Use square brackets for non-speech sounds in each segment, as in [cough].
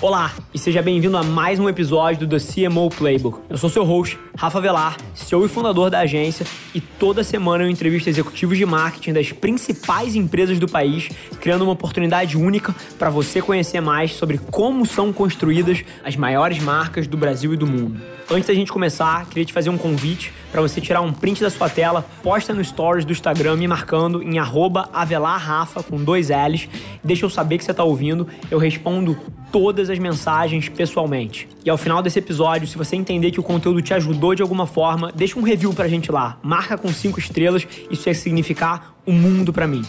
Olá e seja bem-vindo a mais um episódio do The CMO Playbook. Eu sou seu host, Rafa Velar, CEO e fundador da agência, e toda semana eu entrevisto executivos de marketing das principais empresas do país, criando uma oportunidade única para você conhecer mais sobre como são construídas as maiores marcas do Brasil e do mundo. Antes da gente começar, queria te fazer um convite para você tirar um print da sua tela, posta no stories do Instagram me marcando em avelarrafa com dois L's, deixa eu saber que você está ouvindo, eu respondo todas as mensagens pessoalmente. E ao final desse episódio, se você entender que o conteúdo te ajudou de alguma forma, deixa um review pra gente lá. Marca com cinco estrelas, isso ia significar o um mundo para mim.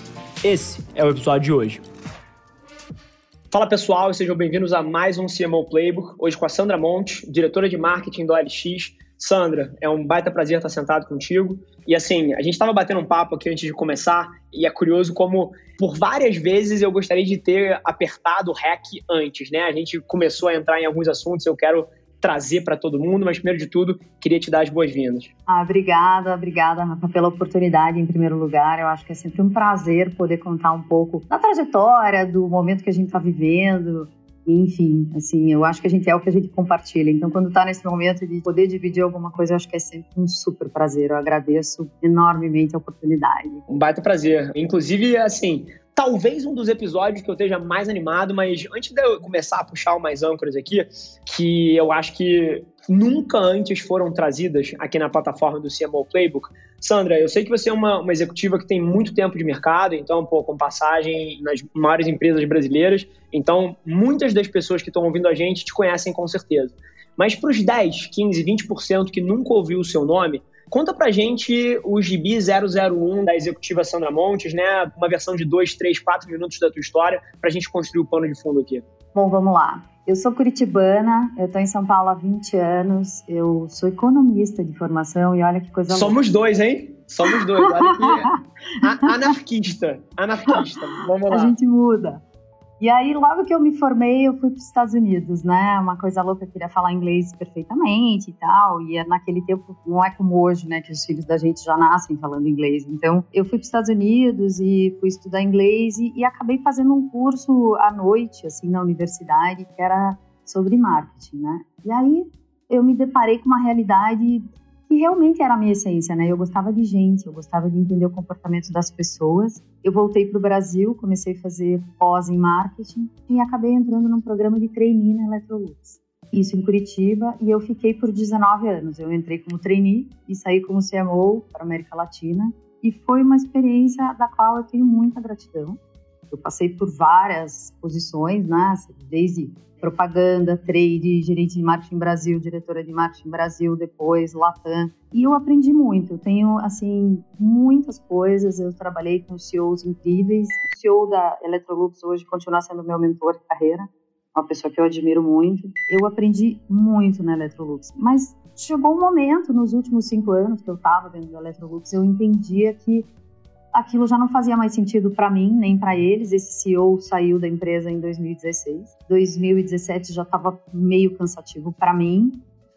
Esse é o episódio de hoje. Fala pessoal, sejam bem-vindos a mais um CMO Playbook. Hoje com a Sandra Monte, diretora de marketing do OLX. Sandra, é um baita prazer estar sentado contigo. E assim, a gente estava batendo um papo aqui antes de começar, e é curioso como, por várias vezes, eu gostaria de ter apertado o REC antes, né? A gente começou a entrar em alguns assuntos, eu quero trazer para todo mundo, mas primeiro de tudo, queria te dar as boas-vindas. Ah, obrigada, obrigada, Rafa, pela oportunidade em primeiro lugar. Eu acho que é sempre um prazer poder contar um pouco da trajetória, do momento que a gente está vivendo, enfim, assim, eu acho que a gente é o que a gente compartilha. Então, quando está nesse momento de poder dividir alguma coisa, eu acho que é sempre um super prazer. Eu agradeço enormemente a oportunidade. Um baita prazer. Inclusive, assim, talvez um dos episódios que eu esteja mais animado, mas antes de eu começar a puxar o mais âncoras aqui, que eu acho que nunca antes foram trazidas aqui na plataforma do CMO Playbook. Sandra, eu sei que você é uma, uma executiva que tem muito tempo de mercado, então, pô, com passagem nas maiores empresas brasileiras, então muitas das pessoas que estão ouvindo a gente te conhecem com certeza. Mas para os 10, 15, 20% que nunca ouviu o seu nome, Conta pra gente o Gibi 001 da executiva Sandra Montes, né? Uma versão de 2, 3, 4 minutos da tua história, pra gente construir o pano de fundo aqui. Bom, vamos lá. Eu sou curitibana, eu estou em São Paulo há 20 anos, eu sou economista de formação e olha que coisa Somos louca. dois, hein? Somos dois, olha que... [laughs] anarquista, anarquista, vamos lá. A gente muda. E aí, logo que eu me formei, eu fui para os Estados Unidos, né? Uma coisa louca, eu queria falar inglês perfeitamente e tal. E naquele tempo, não é como hoje, né? Que os filhos da gente já nascem falando inglês. Então, eu fui para os Estados Unidos e fui estudar inglês e, e acabei fazendo um curso à noite, assim, na universidade, que era sobre marketing, né? E aí, eu me deparei com uma realidade que realmente era a minha essência, né? Eu gostava de gente, eu gostava de entender o comportamento das pessoas. Eu voltei para o Brasil, comecei a fazer pós em marketing e acabei entrando num programa de trainee na Electrolux. Isso em Curitiba e eu fiquei por 19 anos. Eu entrei como trainee e saí como CMO para a América Latina e foi uma experiência da qual eu tenho muita gratidão. Eu passei por várias posições, né? Desde propaganda, trade, gerente de marketing Brasil, diretora de marketing Brasil, depois Latam. E eu aprendi muito. Eu tenho, assim, muitas coisas. Eu trabalhei com CEOs incríveis. O CEO da Electrolux hoje continua sendo meu mentor de carreira. Uma pessoa que eu admiro muito. Eu aprendi muito na Electrolux. Mas chegou um momento, nos últimos cinco anos que eu estava dentro da Electrolux, eu entendia que aquilo já não fazia mais sentido para mim, nem para eles. Esse CEO saiu da empresa em 2016. 2017 já estava meio cansativo para mim.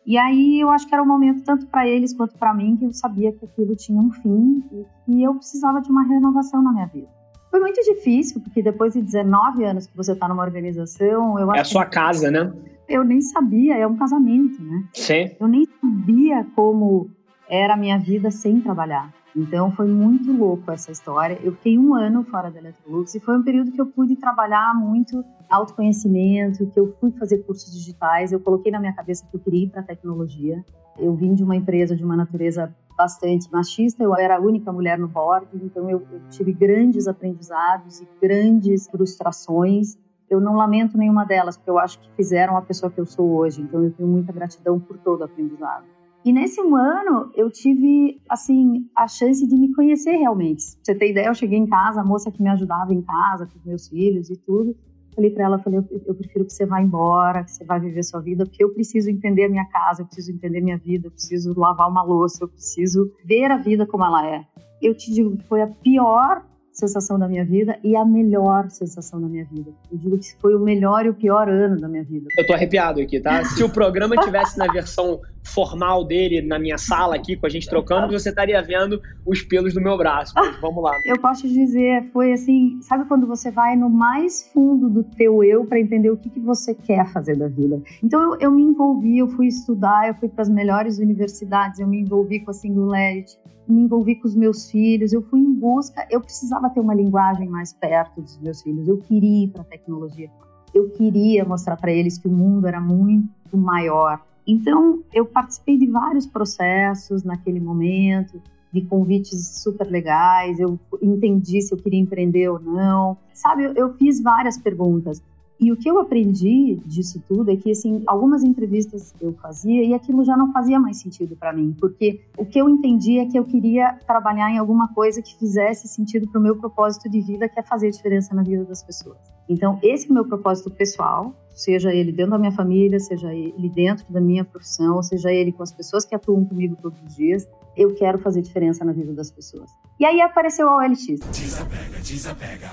E aí eu acho que era o um momento tanto para eles quanto para mim que eu sabia que aquilo tinha um fim e que eu precisava de uma renovação na minha vida. Foi muito difícil, porque depois de 19 anos que você está numa organização, eu É a sua casa, né? Eu nem sabia, é um casamento, né? Sim. Eu nem sabia como era a minha vida sem trabalhar. Então foi muito louco essa história. Eu fiquei um ano fora da Electrolux e foi um período que eu pude trabalhar muito autoconhecimento, que eu fui fazer cursos digitais. Eu coloquei na minha cabeça que eu queria ir para tecnologia. Eu vim de uma empresa de uma natureza bastante machista. Eu era a única mulher no board, então eu, eu tive grandes aprendizados e grandes frustrações. Eu não lamento nenhuma delas, porque eu acho que fizeram a pessoa que eu sou hoje. Então eu tenho muita gratidão por todo o aprendizado. E nesse um ano eu tive, assim, a chance de me conhecer realmente. Pra você ter ideia, eu cheguei em casa, a moça que me ajudava em casa, com os meus filhos e tudo. Falei para ela, falei, eu, prefiro que você vá embora, que você vá viver sua vida, porque eu preciso entender a minha casa, eu preciso entender minha vida, eu preciso lavar uma louça, eu preciso ver a vida como ela é. Eu te digo que foi a pior sensação da minha vida e a melhor sensação da minha vida. Eu digo que foi o melhor e o pior ano da minha vida. Eu tô arrepiado aqui, tá? Se o programa tivesse na versão formal dele na minha sala aqui, com a gente trocando, você estaria vendo os pelos do meu braço. Mas vamos lá. Eu posso te dizer, foi assim, sabe quando você vai no mais fundo do teu eu para entender o que, que você quer fazer da vida? Então eu, eu me envolvi, eu fui estudar, eu fui para as melhores universidades, eu me envolvi com a Singularity, me envolvi com os meus filhos, eu fui em busca, eu precisava ter uma linguagem mais perto dos meus filhos, eu queria ir para a tecnologia, eu queria mostrar para eles que o mundo era muito maior. Então, eu participei de vários processos naquele momento, de convites super legais, eu entendi se eu queria empreender ou não. Sabe, eu, fiz várias perguntas. E o que eu aprendi disso tudo é que, assim, algumas entrevistas eu fazia e aquilo já não fazia mais sentido para mim, porque o que eu entendi é que eu queria trabalhar em alguma coisa que fizesse sentido para o meu propósito de vida, que é fazer diferença na vida das pessoas. Então, esse é o meu propósito pessoal, seja ele dentro da minha família, seja ele dentro da minha profissão, seja ele com as pessoas que atuam comigo todos os dias eu quero fazer diferença na vida das pessoas. E aí apareceu a OLX. Desapega, desapega.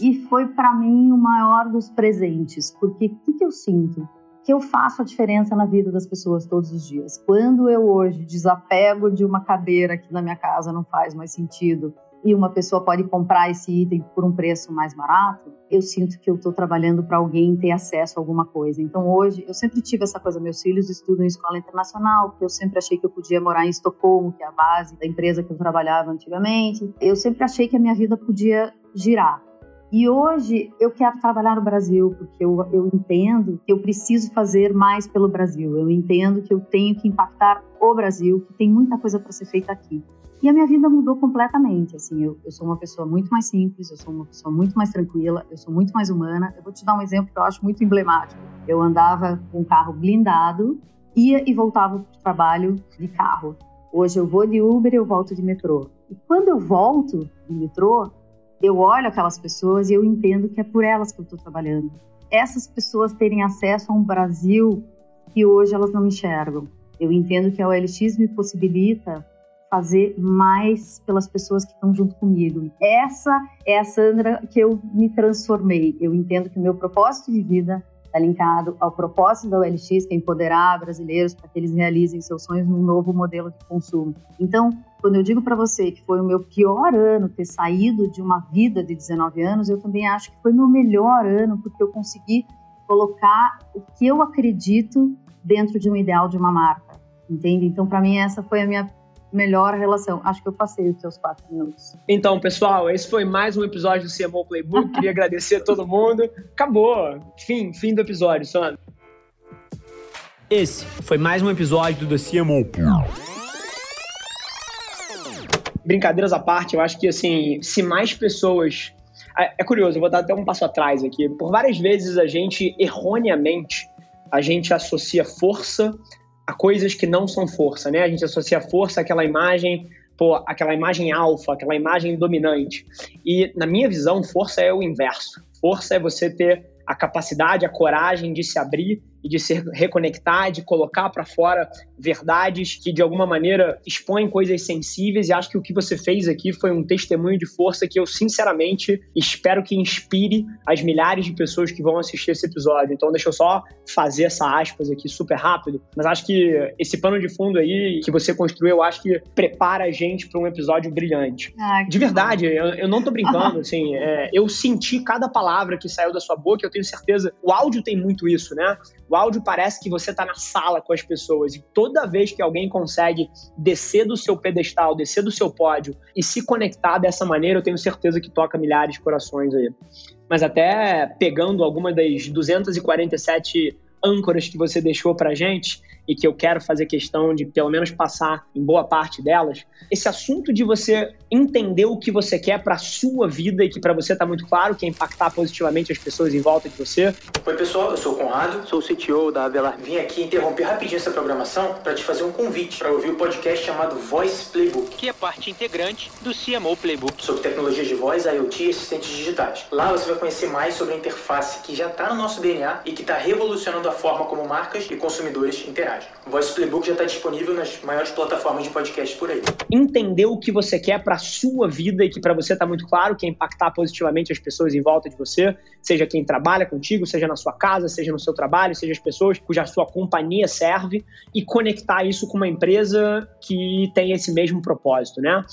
E foi para mim o maior dos presentes, porque o que, que eu sinto? Que eu faço a diferença na vida das pessoas todos os dias. Quando eu hoje desapego de uma cadeira que na minha casa não faz mais sentido e uma pessoa pode comprar esse item por um preço mais barato, eu sinto que eu estou trabalhando para alguém ter acesso a alguma coisa. Então hoje eu sempre tive essa coisa, meus filhos estudam em escola internacional, porque eu sempre achei que eu podia morar em Estocolmo, que é a base da empresa que eu trabalhava antigamente. Eu sempre achei que a minha vida podia girar. E hoje eu quero trabalhar no Brasil, porque eu, eu entendo que eu preciso fazer mais pelo Brasil. Eu entendo que eu tenho que impactar o Brasil, que tem muita coisa para ser feita aqui. E a minha vida mudou completamente. Assim, eu, eu, sou uma pessoa muito mais simples, eu sou uma pessoa muito mais tranquila, eu sou muito mais humana. Eu vou te dar um exemplo que eu acho muito emblemático. Eu andava com um carro blindado, ia e voltava para o trabalho de carro. Hoje eu vou de Uber e eu volto de metrô. E quando eu volto de metrô, eu olho aquelas pessoas e eu entendo que é por elas que eu estou trabalhando. Essas pessoas terem acesso a um Brasil que hoje elas não enxergam. Eu entendo que a OLX me possibilita fazer mais pelas pessoas que estão junto comigo. Essa é a Sandra que eu me transformei. Eu entendo que o meu propósito de vida está linkado ao propósito da OLX, que é empoderar brasileiros para que eles realizem seus sonhos num novo modelo de consumo. Então, quando eu digo para você que foi o meu pior ano ter saído de uma vida de 19 anos, eu também acho que foi meu melhor ano porque eu consegui colocar o que eu acredito dentro de um ideal de uma marca, entende? Então, para mim, essa foi a minha melhor relação. Acho que eu passei os seus quatro minutos. Então, pessoal, esse foi mais um episódio do CMO Playbook. [laughs] Queria agradecer a todo mundo. Acabou. Fim, fim do episódio, Sandro. Esse foi mais um episódio do The CMO Brincadeiras à parte, eu acho que, assim, se mais pessoas... É, é curioso, eu vou dar até um passo atrás aqui. Por várias vezes a gente, erroneamente, a gente associa força a coisas que não são força, né? A gente associa força àquela imagem, pô, aquela imagem alfa, aquela imagem dominante. E na minha visão, força é o inverso. Força é você ter a capacidade, a coragem de se abrir e de se reconectar, de colocar para fora verdades que de alguma maneira expõem coisas sensíveis e acho que o que você fez aqui foi um testemunho de força que eu sinceramente espero que inspire as milhares de pessoas que vão assistir esse episódio. Então deixa eu só fazer essa aspas aqui super rápido, mas acho que esse pano de fundo aí que você construiu, eu acho que prepara a gente para um episódio brilhante. Ah, de verdade, eu, eu, não tô brincando, [laughs] assim, é, eu senti cada palavra que saiu da sua boca, eu tenho certeza, o áudio tem muito isso, né? O áudio parece que você está na sala com as pessoas e toda vez que alguém consegue descer do seu pedestal, descer do seu pódio e se conectar dessa maneira, eu tenho certeza que toca milhares de corações aí. Mas até pegando alguma das 247 âncoras que você deixou para gente, e que eu quero fazer questão de pelo menos passar em boa parte delas, esse assunto de você entender o que você quer para sua vida e que para você tá muito claro que é impactar positivamente as pessoas em volta de você. Oi, pessoal, eu sou o Conrado, sou o CTO da Avelar. Vim aqui interromper rapidinho essa programação para te fazer um convite para ouvir o podcast chamado Voice Playbook, que é parte integrante do CMO Playbook, sobre tecnologias de voz, IoT e assistentes digitais. Lá você vai conhecer mais sobre a interface que já está no nosso DNA e que está revolucionando a forma como marcas e consumidores interagem. O Voice Playbook já está disponível nas maiores plataformas de podcast por aí. Entender o que você quer para a sua vida e que para você está muito claro que é impactar positivamente as pessoas em volta de você, seja quem trabalha contigo, seja na sua casa, seja no seu trabalho, seja as pessoas cuja sua companhia serve e conectar isso com uma empresa que tem esse mesmo propósito, né?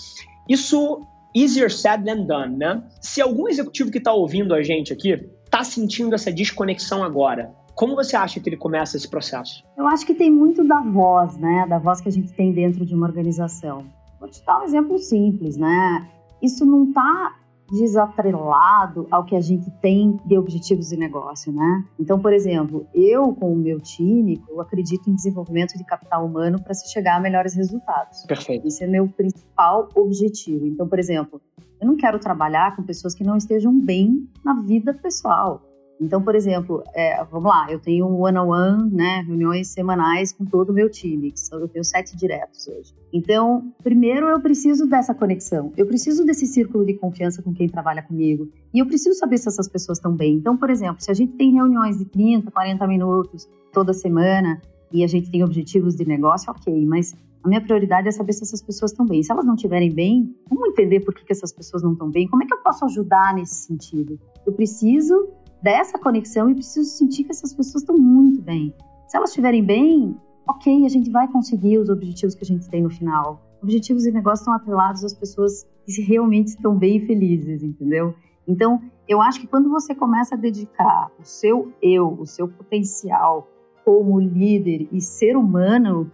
Isso easier said than done, né? Se algum executivo que está ouvindo a gente aqui está sentindo essa desconexão agora, como você acha que ele começa esse processo? Eu acho que tem muito da voz, né? Da voz que a gente tem dentro de uma organização. Vou te dar um exemplo simples, né? Isso não está desatrelado ao que a gente tem de objetivos de negócio, né? Então, por exemplo, eu com o meu time, eu acredito em desenvolvimento de capital humano para se chegar a melhores resultados. Perfeito. Esse é meu principal objetivo. Então, por exemplo, eu não quero trabalhar com pessoas que não estejam bem na vida pessoal. Então, por exemplo, é, vamos lá, eu tenho one-on-one, -on -one, né, reuniões semanais com todo o meu time, que são, eu tenho sete diretos hoje. Então, primeiro eu preciso dessa conexão, eu preciso desse círculo de confiança com quem trabalha comigo, e eu preciso saber se essas pessoas estão bem. Então, por exemplo, se a gente tem reuniões de 30, 40 minutos toda semana, e a gente tem objetivos de negócio, ok, mas a minha prioridade é saber se essas pessoas estão bem. Se elas não estiverem bem, como entender por que, que essas pessoas não estão bem? Como é que eu posso ajudar nesse sentido? Eu preciso dessa conexão e preciso sentir que essas pessoas estão muito bem. Se elas estiverem bem, ok, a gente vai conseguir os objetivos que a gente tem no final. Objetivos e negócios estão atrelados às pessoas que realmente estão bem felizes, entendeu? Então, eu acho que quando você começa a dedicar o seu eu, o seu potencial como líder e ser humano,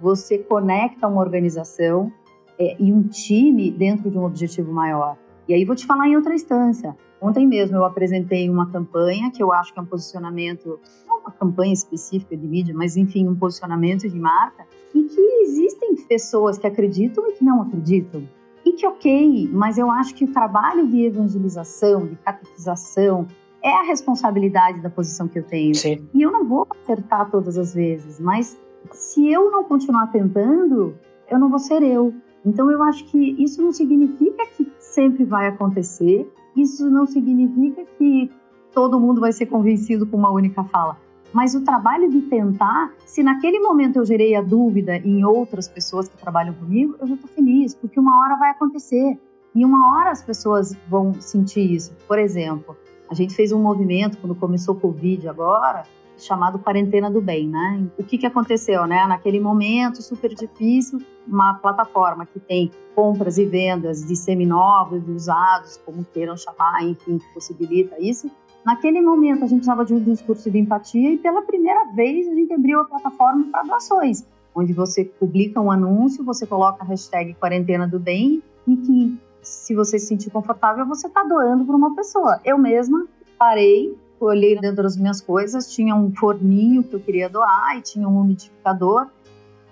você conecta uma organização é, e um time dentro de um objetivo maior. E aí vou te falar em outra instância. Ontem mesmo eu apresentei uma campanha que eu acho que é um posicionamento, não uma campanha específica de mídia, mas enfim, um posicionamento de marca, e que existem pessoas que acreditam e que não acreditam. E que ok, mas eu acho que o trabalho de evangelização, de catequização, é a responsabilidade da posição que eu tenho. Sim. E eu não vou acertar todas as vezes, mas se eu não continuar tentando, eu não vou ser eu. Então eu acho que isso não significa que sempre vai acontecer, isso não significa que todo mundo vai ser convencido com uma única fala. Mas o trabalho de tentar, se naquele momento eu gerei a dúvida em outras pessoas que trabalham comigo, eu já estou feliz, porque uma hora vai acontecer. E uma hora as pessoas vão sentir isso. Por exemplo, a gente fez um movimento quando começou o Covid agora, chamado Quarentena do Bem, né? O que, que aconteceu, né? Naquele momento super difícil, uma plataforma que tem compras e vendas de seminovos, de usados, como queiram chamar, enfim, que possibilita isso. Naquele momento, a gente precisava de um discurso de empatia e pela primeira vez a gente abriu a plataforma para doações, onde você publica um anúncio, você coloca a hashtag Quarentena do Bem e que, se você se sentir confortável, você está doando para uma pessoa. Eu mesma parei olhei dentro das minhas coisas, tinha um forninho que eu queria doar e tinha um umidificador.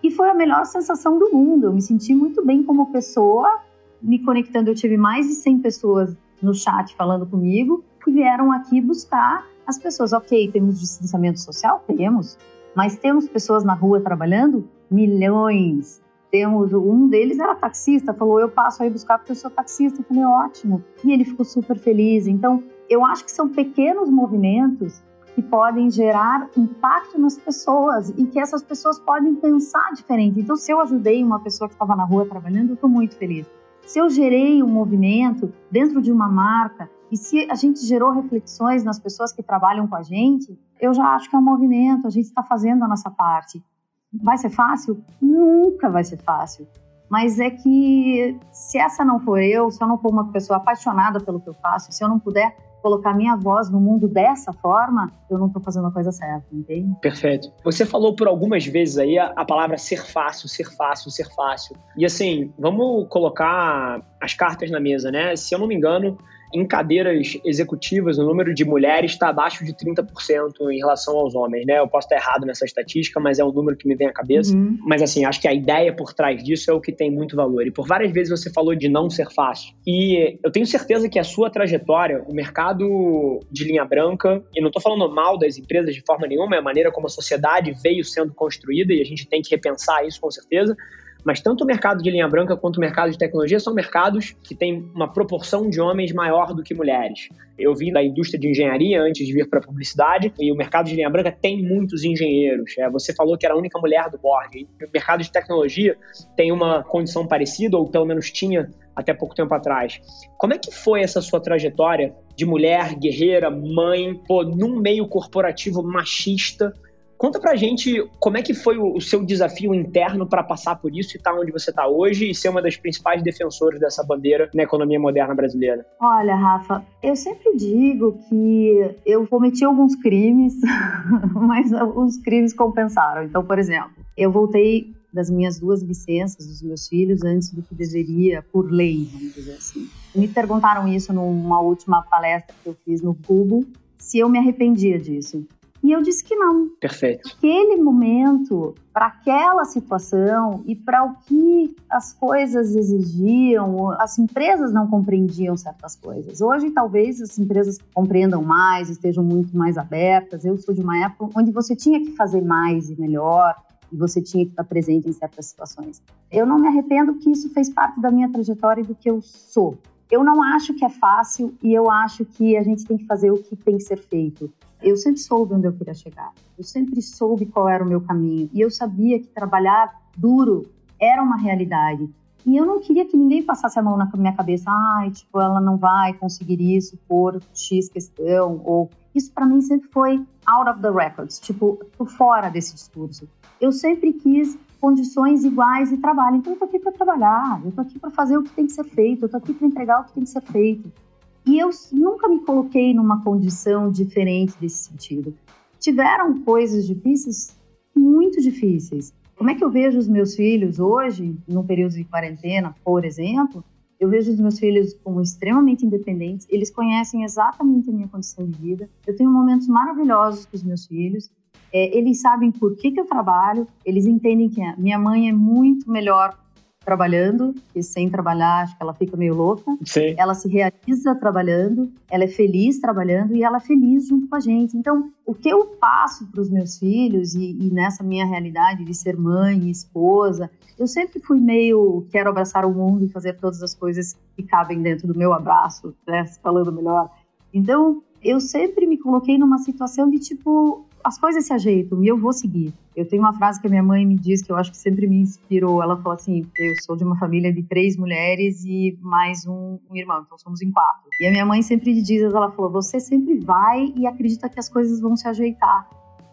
E foi a melhor sensação do mundo. Eu me senti muito bem como pessoa, me conectando. Eu tive mais de 100 pessoas no chat falando comigo que vieram aqui buscar as pessoas. Ok, temos distanciamento social? Temos. Mas temos pessoas na rua trabalhando? Milhões. Temos, um deles era taxista, falou: Eu passo aí buscar porque eu sou taxista. Eu falei: Ótimo. E ele ficou super feliz. Então, eu acho que são pequenos movimentos que podem gerar impacto nas pessoas e que essas pessoas podem pensar diferente. Então, se eu ajudei uma pessoa que estava na rua trabalhando, eu estou muito feliz. Se eu gerei um movimento dentro de uma marca e se a gente gerou reflexões nas pessoas que trabalham com a gente, eu já acho que é um movimento, a gente está fazendo a nossa parte. Vai ser fácil? Nunca vai ser fácil. Mas é que se essa não for eu, se eu não for uma pessoa apaixonada pelo que eu faço, se eu não puder colocar minha voz no mundo dessa forma, eu não estou fazendo a coisa certa, entende? Perfeito. Você falou por algumas vezes aí a, a, palavra ser fácil, ser fácil, ser fácil. E assim, vamos colocar as cartas na mesa, né? Se eu não me engano, em cadeiras executivas, o número de mulheres está abaixo de 30% em relação aos homens, né? Eu posso estar errado nessa estatística, mas é um número que me vem à cabeça. Uhum. Mas assim, acho que a ideia por trás disso é o que tem muito valor. E por várias vezes você falou de não ser fácil. E eu tenho certeza que a sua trajetória, o mercado de linha branca, e não estou falando mal das empresas de forma nenhuma, é a maneira como a sociedade veio sendo construída e a gente tem que repensar isso com certeza mas tanto o mercado de linha branca quanto o mercado de tecnologia são mercados que têm uma proporção de homens maior do que mulheres. Eu vim da indústria de engenharia antes de vir para a publicidade e o mercado de linha branca tem muitos engenheiros. É, você falou que era a única mulher do board. o mercado de tecnologia tem uma condição parecida, ou pelo menos tinha até pouco tempo atrás. Como é que foi essa sua trajetória de mulher, guerreira, mãe, pô, num meio corporativo machista Conta pra gente como é que foi o, seu desafio interno para passar por isso e estar tá onde você está hoje e ser uma das principais defensoras dessa bandeira na economia moderna brasileira. Olha, Rafa, eu sempre digo que eu cometi alguns crimes, [laughs] mas os crimes compensaram. Então, por exemplo, eu voltei das minhas duas licenças dos meus filhos antes do que deveria, por lei, vamos dizer assim. Me perguntaram isso numa última palestra que eu fiz no Cubo, se eu me arrependia disso. E eu disse que não. Perfeito. Aquele momento, para aquela situação e para o que as coisas exigiam, as empresas não compreendiam certas coisas. Hoje, talvez as empresas compreendam mais, estejam muito mais abertas. Eu sou de uma época onde você tinha que fazer mais e melhor, e você tinha que estar presente em certas situações. Eu não me arrependo que isso fez parte da minha trajetória e do que eu sou. Eu não acho que é fácil e eu acho que a gente tem que fazer o que tem que ser feito. Eu sempre soube onde eu queria chegar. Eu sempre soube qual era o meu caminho. E eu sabia que trabalhar duro era uma realidade. E eu não queria que ninguém passasse a mão na minha cabeça. Ai, tipo, ela não vai conseguir isso por X questão. Ou isso para mim sempre foi out of the records, tipo, por fora desse discurso. Eu sempre quis condições iguais de trabalho. Então eu tô aqui para trabalhar, eu tô aqui para fazer o que tem que ser feito, eu tô aqui para entregar o que tem que ser feito. E eu nunca me coloquei numa condição diferente desse sentido. Tiveram coisas difíceis, muito difíceis. Como é que eu vejo os meus filhos hoje, no período de quarentena, por exemplo? Eu vejo os meus filhos como extremamente independentes, eles conhecem exatamente a minha condição de vida. Eu tenho momentos maravilhosos com os meus filhos. É, eles sabem por que, que eu trabalho, eles entendem que minha mãe é muito melhor trabalhando, e sem trabalhar, acho que ela fica meio louca. Sim. Ela se realiza trabalhando, ela é feliz trabalhando e ela é feliz junto com a gente. Então, o que eu passo para os meus filhos e, e, nessa minha realidade de ser mãe e esposa, eu sempre fui meio quero abraçar o mundo e fazer todas as coisas que cabem dentro do meu abraço, né, falando melhor. Então, eu sempre me coloquei numa situação de tipo, as coisas se ajeitam e eu vou seguir. Eu tenho uma frase que a minha mãe me diz que eu acho que sempre me inspirou. Ela falou assim: eu sou de uma família de três mulheres e mais um, um irmão, então somos em quatro. E a minha mãe sempre diz: ela falou, você sempre vai e acredita que as coisas vão se ajeitar.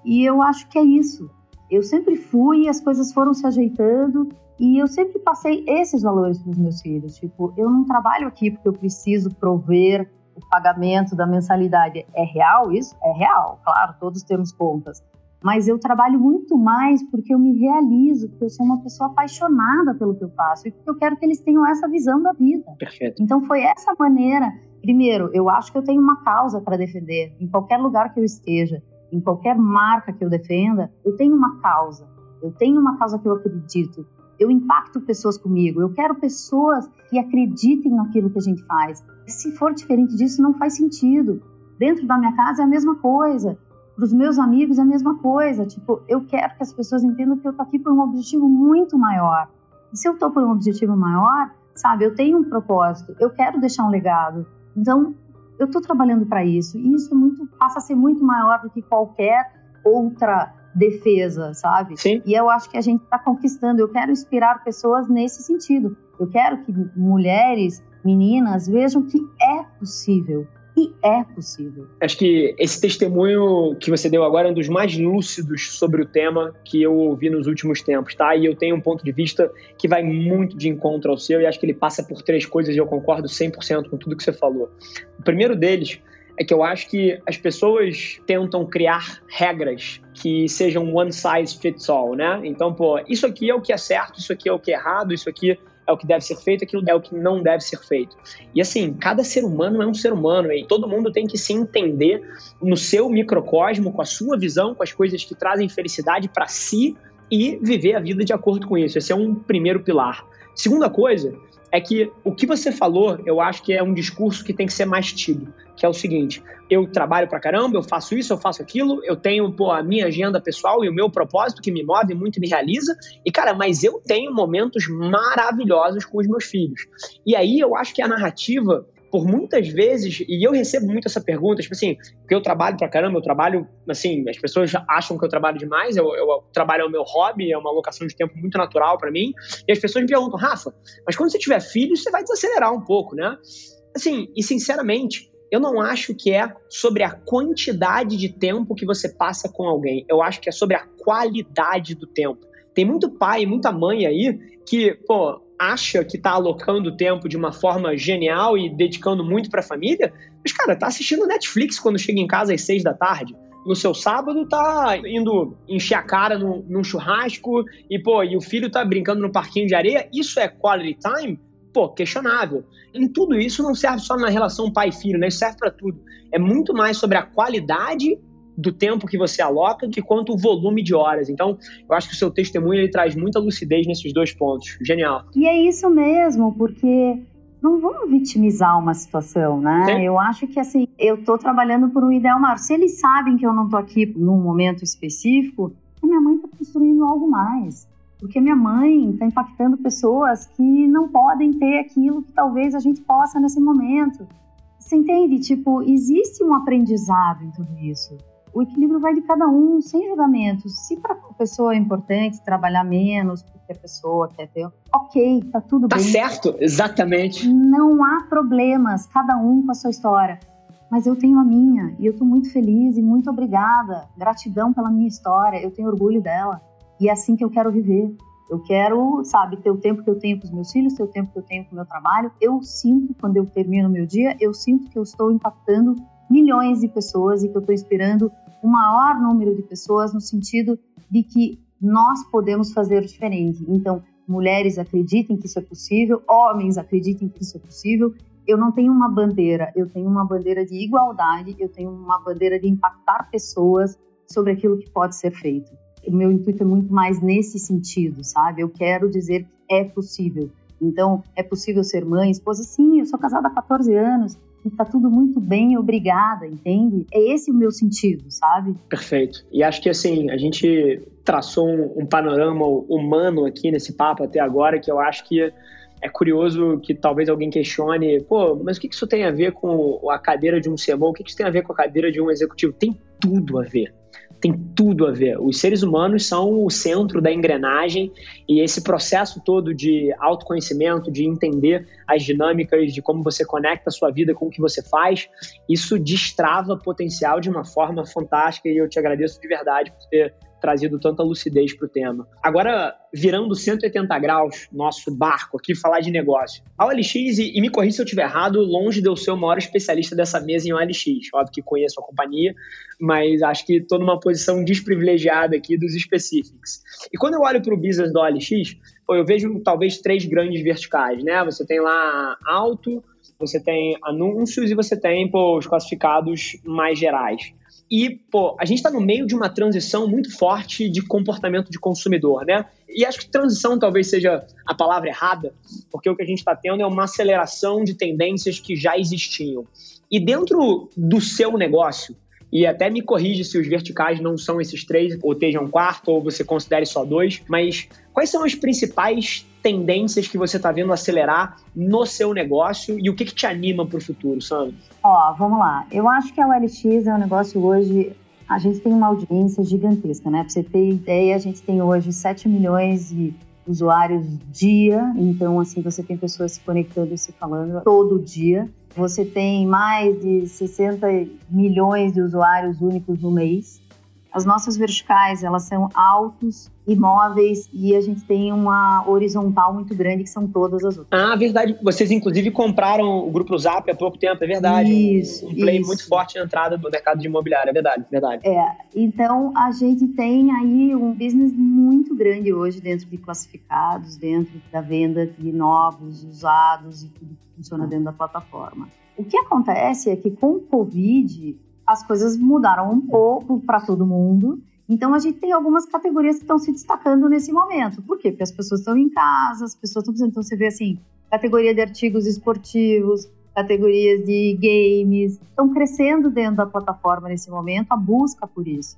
E eu acho que é isso. Eu sempre fui e as coisas foram se ajeitando e eu sempre passei esses valores para os meus filhos. Tipo, eu não trabalho aqui porque eu preciso prover o pagamento da mensalidade é real isso? É real, claro, todos temos contas. Mas eu trabalho muito mais porque eu me realizo, porque eu sou uma pessoa apaixonada pelo que eu faço e porque eu quero que eles tenham essa visão da vida. Perfeito. Então foi essa maneira. Primeiro, eu acho que eu tenho uma causa para defender em qualquer lugar que eu esteja, em qualquer marca que eu defenda, eu tenho uma causa. Eu tenho uma causa que eu acredito eu impacto pessoas comigo, eu quero pessoas que acreditem naquilo que a gente faz. Se for diferente disso, não faz sentido. Dentro da minha casa é a mesma coisa, para os meus amigos é a mesma coisa. Tipo, eu quero que as pessoas entendam que eu tô aqui por um objetivo muito maior. E se eu tô por um objetivo maior, sabe, eu tenho um propósito, eu quero deixar um legado. Então, eu estou trabalhando para isso. E isso é muito, passa a ser muito maior do que qualquer outra defesa, sabe? Sim. E eu acho que a gente está conquistando. Eu quero inspirar pessoas nesse sentido. Eu quero que mulheres, meninas vejam que é possível. E é possível. Acho que esse testemunho que você deu agora é um dos mais lúcidos sobre o tema que eu ouvi nos últimos tempos, tá? E eu tenho um ponto de vista que vai muito de encontro ao seu e acho que ele passa por três coisas e eu concordo 100% com tudo que você falou. O primeiro deles é que eu acho que as pessoas tentam criar regras que sejam one size fits all, né? Então, pô, isso aqui é o que é certo, isso aqui é o que é errado, isso aqui é o que deve ser feito, aquilo é o que não deve ser feito. E assim, cada ser humano é um ser humano e todo mundo tem que se entender no seu microcosmo, com a sua visão, com as coisas que trazem felicidade para si e viver a vida de acordo com isso. Esse é um primeiro pilar. Segunda coisa é que o que você falou, eu acho que é um discurso que tem que ser mais tido, que é o seguinte: eu trabalho pra caramba, eu faço isso, eu faço aquilo, eu tenho pô, a minha agenda pessoal e o meu propósito que me move muito e me realiza, e cara, mas eu tenho momentos maravilhosos com os meus filhos. E aí eu acho que a narrativa por muitas vezes, e eu recebo muito essa pergunta, tipo assim, porque eu trabalho pra caramba, eu trabalho, assim, as pessoas acham que eu trabalho demais, eu, eu, eu trabalho é o meu hobby, é uma alocação de tempo muito natural para mim, e as pessoas me perguntam, Rafa, mas quando você tiver filho, você vai desacelerar um pouco, né? Assim, e sinceramente, eu não acho que é sobre a quantidade de tempo que você passa com alguém, eu acho que é sobre a qualidade do tempo. Tem muito pai, muita mãe aí que, pô, acha que está alocando tempo de uma forma genial e dedicando muito para a família, mas, cara, tá assistindo Netflix quando chega em casa às seis da tarde. No seu sábado tá indo encher a cara no, num churrasco e, pô, e o filho tá brincando no parquinho de areia. Isso é quality time? Pô, questionável. Em tudo isso não serve só na relação pai-filho, né? Isso serve para tudo. É muito mais sobre a qualidade do tempo que você aloca que quanto o volume de horas. Então, eu acho que o seu testemunho ele traz muita lucidez nesses dois pontos. Genial. E é isso mesmo, porque não vamos vitimizar uma situação, né? Sim. Eu acho que assim, eu tô trabalhando por um ideal maior. Se eles sabem que eu não tô aqui num momento específico, a minha mãe tá construindo algo mais. Porque minha mãe está impactando pessoas que não podem ter aquilo que talvez a gente possa nesse momento. Você entende? Tipo, existe um aprendizado em tudo isso o equilíbrio vai de cada um, sem julgamentos. Se para a pessoa é importante trabalhar menos, porque a pessoa quer ter, ok, tá tudo tá bem. Tá certo, exatamente. Não há problemas, cada um com a sua história. Mas eu tenho a minha e eu estou muito feliz e muito obrigada. Gratidão pela minha história, eu tenho orgulho dela. E é assim que eu quero viver. Eu quero, sabe, ter o tempo que eu tenho com os meus filhos, ter o tempo que eu tenho com o meu trabalho. Eu sinto, quando eu termino o meu dia, eu sinto que eu estou impactando milhões de pessoas e que eu estou inspirando o maior número de pessoas no sentido de que nós podemos fazer diferente. Então, mulheres acreditem que isso é possível, homens acreditem que isso é possível. Eu não tenho uma bandeira, eu tenho uma bandeira de igualdade, eu tenho uma bandeira de impactar pessoas sobre aquilo que pode ser feito. O meu intuito é muito mais nesse sentido, sabe? Eu quero dizer que é possível. Então, é possível ser mãe, esposa? Sim, eu sou casada há 14 anos e tá tudo muito bem, obrigada, entende? É esse o meu sentido, sabe? Perfeito. E acho que assim, a gente traçou um, um panorama humano aqui nesse papo até agora, que eu acho que é curioso que talvez alguém questione, pô, mas o que isso tem a ver com a cadeira de um CMO? O que isso tem a ver com a cadeira de um executivo? Tem tudo a ver tem tudo a ver. Os seres humanos são o centro da engrenagem e esse processo todo de autoconhecimento, de entender as dinâmicas, de como você conecta a sua vida com o que você faz, isso destrava potencial de uma forma fantástica e eu te agradeço de verdade por ter trazido tanta lucidez para o tema. Agora, virando 180 graus, nosso barco aqui, falar de negócio. A OLX, e, e me corrija se eu estiver errado, longe de eu ser o maior especialista dessa mesa em OLX. Óbvio que conheço a companhia, mas acho que estou numa posição desprivilegiada aqui dos específicos. E quando eu olho para o business da OLX, pô, eu vejo talvez três grandes verticais, né? Você tem lá alto, você tem anúncios e você tem pô, os classificados mais gerais. E, pô, a gente está no meio de uma transição muito forte de comportamento de consumidor, né? E acho que transição talvez seja a palavra errada, porque o que a gente está tendo é uma aceleração de tendências que já existiam. E dentro do seu negócio, e até me corrige se os verticais não são esses três, ou estejam um quarto, ou você considere só dois, mas quais são as principais tendências que você está vendo acelerar no seu negócio e o que, que te anima para o futuro, Sandro? Ó, vamos lá. Eu acho que a OLX é um negócio hoje. A gente tem uma audiência gigantesca, né? Para você ter ideia, a gente tem hoje 7 milhões de usuários dia, então assim você tem pessoas se conectando e se falando todo dia. Você tem mais de 60 milhões de usuários únicos no mês. As nossas verticais, elas são altos, imóveis e a gente tem uma horizontal muito grande que são todas as outras. Ah, verdade. Vocês inclusive compraram o grupo Zap há pouco tempo, é verdade. Isso. Um play isso. muito forte na entrada do mercado de imobiliário, é verdade, verdade. É. Então a gente tem aí um business muito grande hoje dentro de classificados, dentro da venda de novos, usados e tudo que funciona dentro da plataforma. O que acontece é que com o Covid as coisas mudaram um pouco para todo mundo. Então a gente tem algumas categorias que estão se destacando nesse momento. Por quê? Porque as pessoas estão em casa, as pessoas estão precisando. Então você vê assim, categoria de artigos esportivos, categorias de games, estão crescendo dentro da plataforma nesse momento, a busca por isso.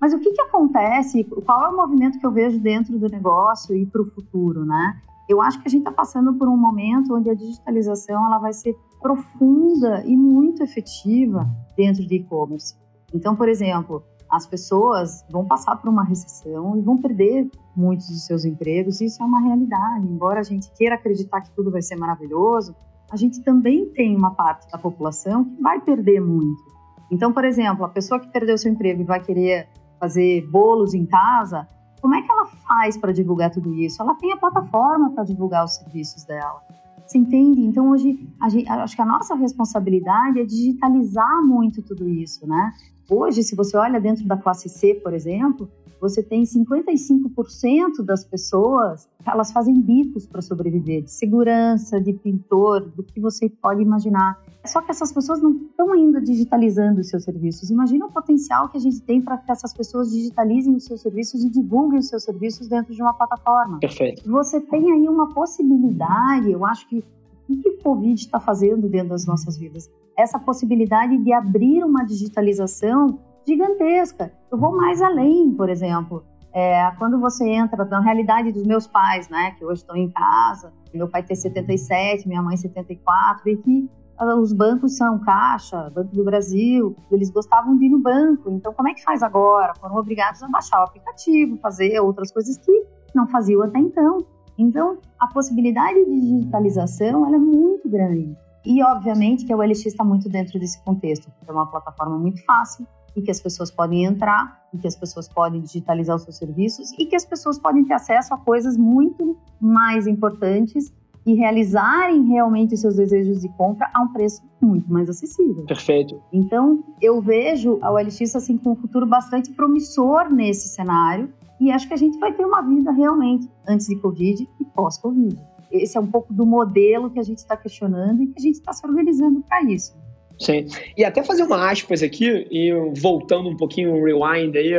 Mas o que, que acontece? Qual é o movimento que eu vejo dentro do negócio e para o futuro, né? Eu acho que a gente está passando por um momento onde a digitalização ela vai ser profunda e muito efetiva dentro de e-commerce. Então, por exemplo, as pessoas vão passar por uma recessão e vão perder muitos dos seus empregos, isso é uma realidade. Embora a gente queira acreditar que tudo vai ser maravilhoso, a gente também tem uma parte da população que vai perder muito. Então, por exemplo, a pessoa que perdeu seu emprego e vai querer fazer bolos em casa, como é que ela faz para divulgar tudo isso? Ela tem a plataforma para divulgar os serviços dela. Você entende? Então, hoje, gente, acho que a nossa responsabilidade é digitalizar muito tudo isso, né? Hoje, se você olha dentro da classe C, por exemplo, você tem 55% das pessoas, elas fazem bicos para sobreviver, de segurança, de pintor, do que você pode imaginar. Só que essas pessoas não estão ainda digitalizando os seus serviços. Imagina o potencial que a gente tem para que essas pessoas digitalizem os seus serviços e divulguem os seus serviços dentro de uma plataforma. Perfeito. Você tem aí uma possibilidade, eu acho que o que o Covid está fazendo dentro das nossas vidas? Essa possibilidade de abrir uma digitalização gigantesca. Eu vou mais além, por exemplo. É, quando você entra na realidade dos meus pais, né, que hoje estão em casa, meu pai tem 77, minha mãe 74, e que ah, os bancos são Caixa, Banco do Brasil, eles gostavam de ir no banco. Então, como é que faz agora? Foram obrigados a baixar o aplicativo, fazer outras coisas que não faziam até então. Então, a possibilidade de digitalização é muito grande. E, obviamente, que a OLX está muito dentro desse contexto, porque é uma plataforma muito fácil, e que as pessoas podem entrar, e que as pessoas podem digitalizar os seus serviços, e que as pessoas podem ter acesso a coisas muito mais importantes e realizarem realmente seus desejos de compra a um preço muito mais acessível. Perfeito. Então, eu vejo a OLX assim com um futuro bastante promissor nesse cenário e acho que a gente vai ter uma vida realmente antes de Covid e pós-Covid. Esse é um pouco do modelo que a gente está questionando e que a gente está se organizando para isso. Sim. E até fazer uma aspas aqui, e voltando um pouquinho, um rewind aí.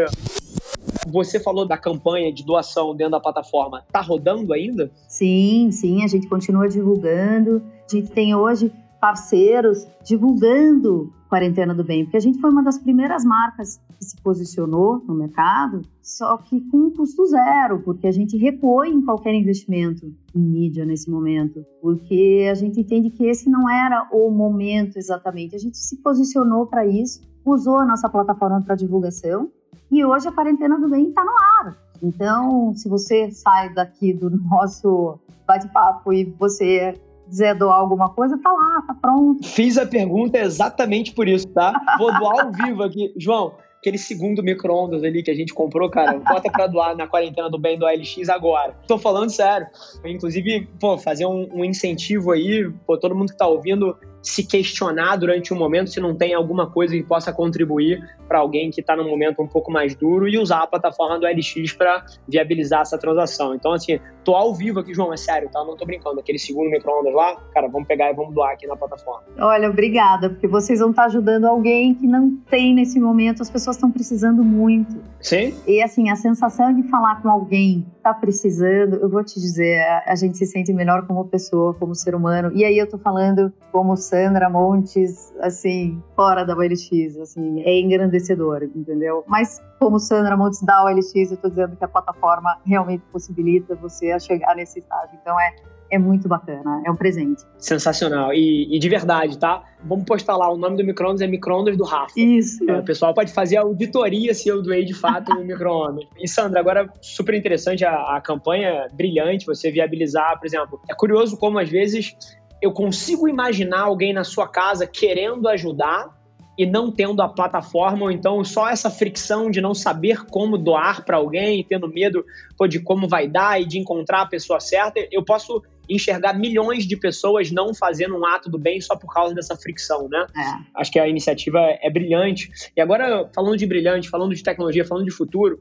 Você falou da campanha de doação dentro da plataforma. Tá rodando ainda? Sim, sim, a gente continua divulgando. A gente tem hoje parceiros divulgando Quarentena do Bem, porque a gente foi uma das primeiras marcas que se posicionou no mercado, só que com custo zero, porque a gente recuou em qualquer investimento em mídia nesse momento, porque a gente entende que esse não era o momento exatamente. A gente se posicionou para isso, usou a nossa plataforma para divulgação e hoje a Quarentena do Bem está no ar. Então, se você sai daqui do nosso bate-papo e você quiser doar alguma coisa, tá lá, tá pronto. Fiz a pergunta exatamente por isso, tá? Vou doar ao vivo aqui. João, aquele segundo micro-ondas ali que a gente comprou, cara, bota pra doar na quarentena do bem do LX agora. Tô falando sério. Inclusive, pô, fazer um, um incentivo aí, pô, todo mundo que tá ouvindo se questionar durante um momento se não tem alguma coisa que possa contribuir para alguém que está num momento um pouco mais duro e usar a plataforma do LX para viabilizar essa transação. Então, assim, tô ao vivo aqui, João, é sério, tá? Não tô brincando. Aquele segundo micro-ondas lá, cara, vamos pegar e vamos doar aqui na plataforma. Olha, obrigada, porque vocês vão estar tá ajudando alguém que não tem nesse momento, as pessoas estão precisando muito. Sim. E, assim, a sensação de falar com alguém está precisando, eu vou te dizer, a gente se sente melhor como pessoa, como ser humano. E aí eu tô falando como Sandra Montes, assim, fora da OLX, assim, é engrandecedor, entendeu? Mas como Sandra Montes da OLX, eu tô dizendo que a plataforma realmente possibilita você a chegar nesse estágio. Então é é muito bacana, é um presente. Sensacional. E, e de verdade, tá? Vamos postar lá, o nome do micro-ondas é micro-ondas do Rafa. Isso. É, o pessoal pode fazer a auditoria se eu doei de fato o micro-ondas. E Sandra, agora super interessante a, a campanha, brilhante, você viabilizar, por exemplo. É curioso como às vezes eu consigo imaginar alguém na sua casa querendo ajudar e não tendo a plataforma, ou então só essa fricção de não saber como doar para alguém, tendo medo pô, de como vai dar e de encontrar a pessoa certa, eu posso enxergar milhões de pessoas não fazendo um ato do bem só por causa dessa fricção, né? É. Acho que a iniciativa é brilhante. E agora, falando de brilhante, falando de tecnologia, falando de futuro,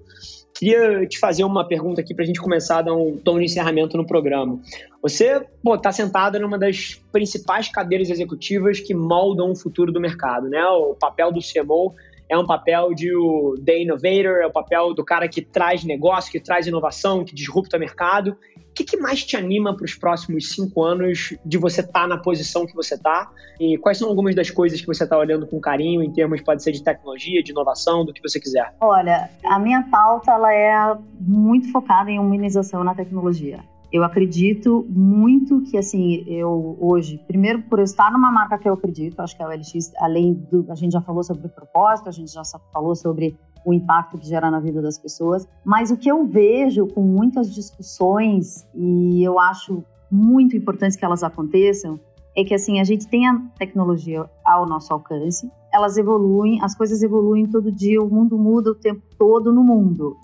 queria te fazer uma pergunta aqui para a gente começar a dar um tom de encerramento no programa. Você está sentada numa das principais cadeiras executivas que moldam o futuro do mercado, né? O papel do CMO é um papel de o The Innovator, é o papel do cara que traz negócio, que traz inovação, que disrupta mercado. Que, que mais te anima para os próximos cinco anos de você estar tá na posição que você está? E quais são algumas das coisas que você está olhando com carinho em termos, pode ser de tecnologia, de inovação, do que você quiser? Olha, a minha pauta ela é muito focada em humanização na tecnologia. Eu acredito muito que, assim, eu hoje, primeiro por eu estar numa marca que eu acredito, acho que é o LX, além do. A gente já falou sobre o propósito, a gente já falou sobre o impacto que gera na vida das pessoas, mas o que eu vejo com muitas discussões, e eu acho muito importante que elas aconteçam, é que, assim, a gente tem a tecnologia ao nosso alcance, elas evoluem, as coisas evoluem todo dia, o mundo muda o tempo todo no mundo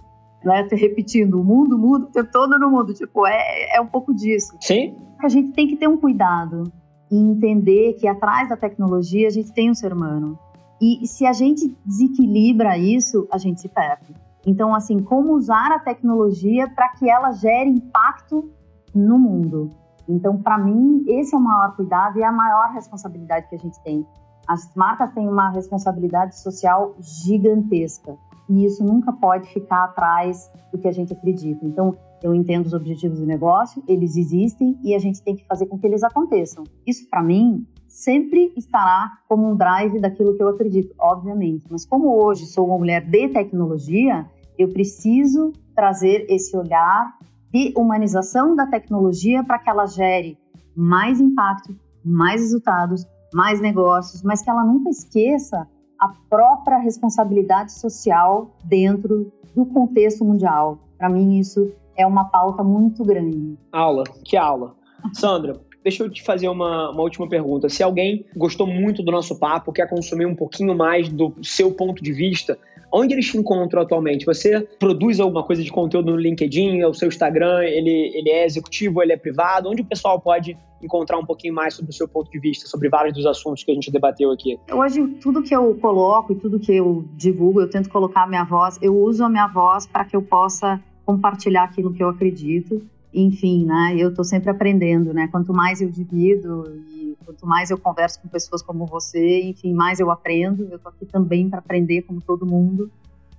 né? Repetindo, o mundo muda o tempo todo no mundo. Tipo, é, é um pouco disso. Sim. A gente tem que ter um cuidado e entender que atrás da tecnologia a gente tem um ser humano. E se a gente desequilibra isso, a gente se perde. Então, assim, como usar a tecnologia para que ela gere impacto no mundo? Então, para mim, esse é o maior cuidado e é a maior responsabilidade que a gente tem. As marcas têm uma responsabilidade social gigantesca e isso nunca pode ficar atrás do que a gente acredita. Então, eu entendo os objetivos de negócio, eles existem e a gente tem que fazer com que eles aconteçam. Isso, para mim, sempre estará como um drive daquilo que eu acredito, obviamente. Mas como hoje sou uma mulher de tecnologia, eu preciso trazer esse olhar de humanização da tecnologia para que ela gere mais impacto, mais resultados, mais negócios, mas que ela nunca esqueça a própria responsabilidade social dentro do contexto mundial. Para mim, isso é uma pauta muito grande. Aula, que aula. Sandra, deixa eu te fazer uma, uma última pergunta. Se alguém gostou muito do nosso papo, quer consumir um pouquinho mais do seu ponto de vista, Onde eles te encontram atualmente? Você produz alguma coisa de conteúdo no LinkedIn, o seu Instagram, ele, ele é executivo, ele é privado? Onde o pessoal pode encontrar um pouquinho mais sobre o seu ponto de vista, sobre vários dos assuntos que a gente debateu aqui? Hoje, tudo que eu coloco e tudo que eu divulgo, eu tento colocar a minha voz, eu uso a minha voz para que eu possa compartilhar aquilo que eu acredito. Enfim, né? Eu estou sempre aprendendo, né? Quanto mais eu divido e quanto mais eu converso com pessoas como você, enfim, mais eu aprendo. Eu estou aqui também para aprender como todo mundo.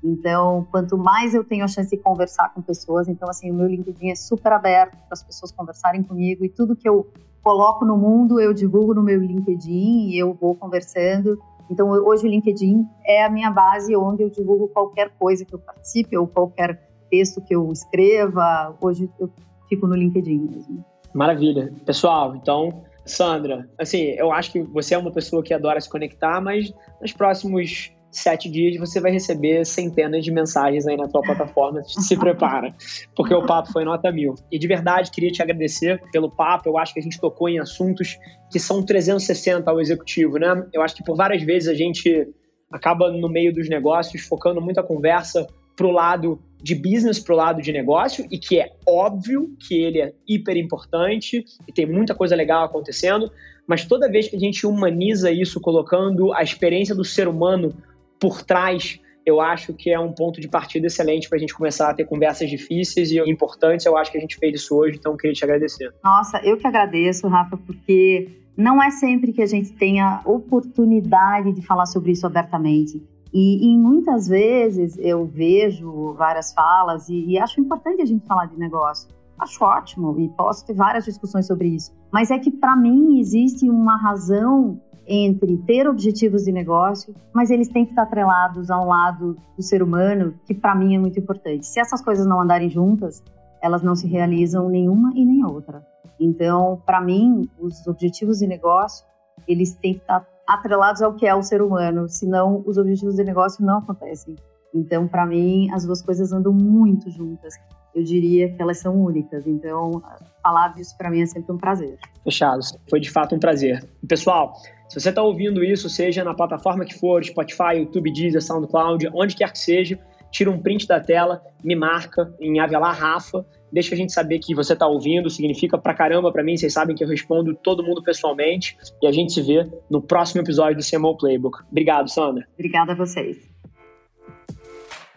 Então, quanto mais eu tenho a chance de conversar com pessoas, então assim, o meu LinkedIn é super aberto para as pessoas conversarem comigo e tudo que eu coloco no mundo eu divulgo no meu LinkedIn e eu vou conversando. Então, hoje o LinkedIn é a minha base onde eu divulgo qualquer coisa que eu participe ou qualquer texto que eu escreva. Hoje eu fico no LinkedIn mesmo. Maravilha. Pessoal, então, Sandra, assim, eu acho que você é uma pessoa que adora se conectar, mas nos próximos sete dias você vai receber centenas de mensagens aí na tua plataforma. [laughs] Se prepara, porque o papo foi nota mil. E de verdade, queria te agradecer pelo papo. Eu acho que a gente tocou em assuntos que são 360 ao executivo, né? Eu acho que por várias vezes a gente acaba no meio dos negócios focando muita conversa pro lado de business para o lado de negócio e que é óbvio que ele é hiper importante e tem muita coisa legal acontecendo, mas toda vez que a gente humaniza isso colocando a experiência do ser humano por trás, eu acho que é um ponto de partida excelente para a gente começar a ter conversas difíceis e importantes. Eu acho que a gente fez isso hoje, então queria te agradecer. Nossa, eu que agradeço, Rafa, porque não é sempre que a gente tenha oportunidade de falar sobre isso abertamente. E, e, muitas vezes eu vejo várias falas e, e, acho importante a gente falar de negócio. Acho ótimo e posso ter várias discussões sobre isso. Mas é que para mim existe uma razão entre ter objetivos de negócio, mas eles têm que estar atrelados a um lado do ser humano que para mim é muito importante. Se essas coisas não andarem juntas, elas não se realizam nenhuma e nem outra. Então, para mim, os objetivos de negócio eles têm que estar atrelados ao que é o ser humano, senão os objetivos de negócio não acontecem. Então, para mim, as duas coisas andam muito juntas. Eu diria que elas são únicas. Então, falar disso para mim é sempre um prazer. Fechado. Foi de fato um prazer. Pessoal, se você está ouvindo isso, seja na plataforma que for, Spotify, YouTube, Deezer, SoundCloud, onde quer que seja, tira um print da tela, me marca em Avelar Rafa, deixa a gente saber que você está ouvindo, significa pra caramba para mim, vocês sabem que eu respondo todo mundo pessoalmente, e a gente se vê no próximo episódio do CMO Playbook. Obrigado, Sandra. Obrigada a vocês.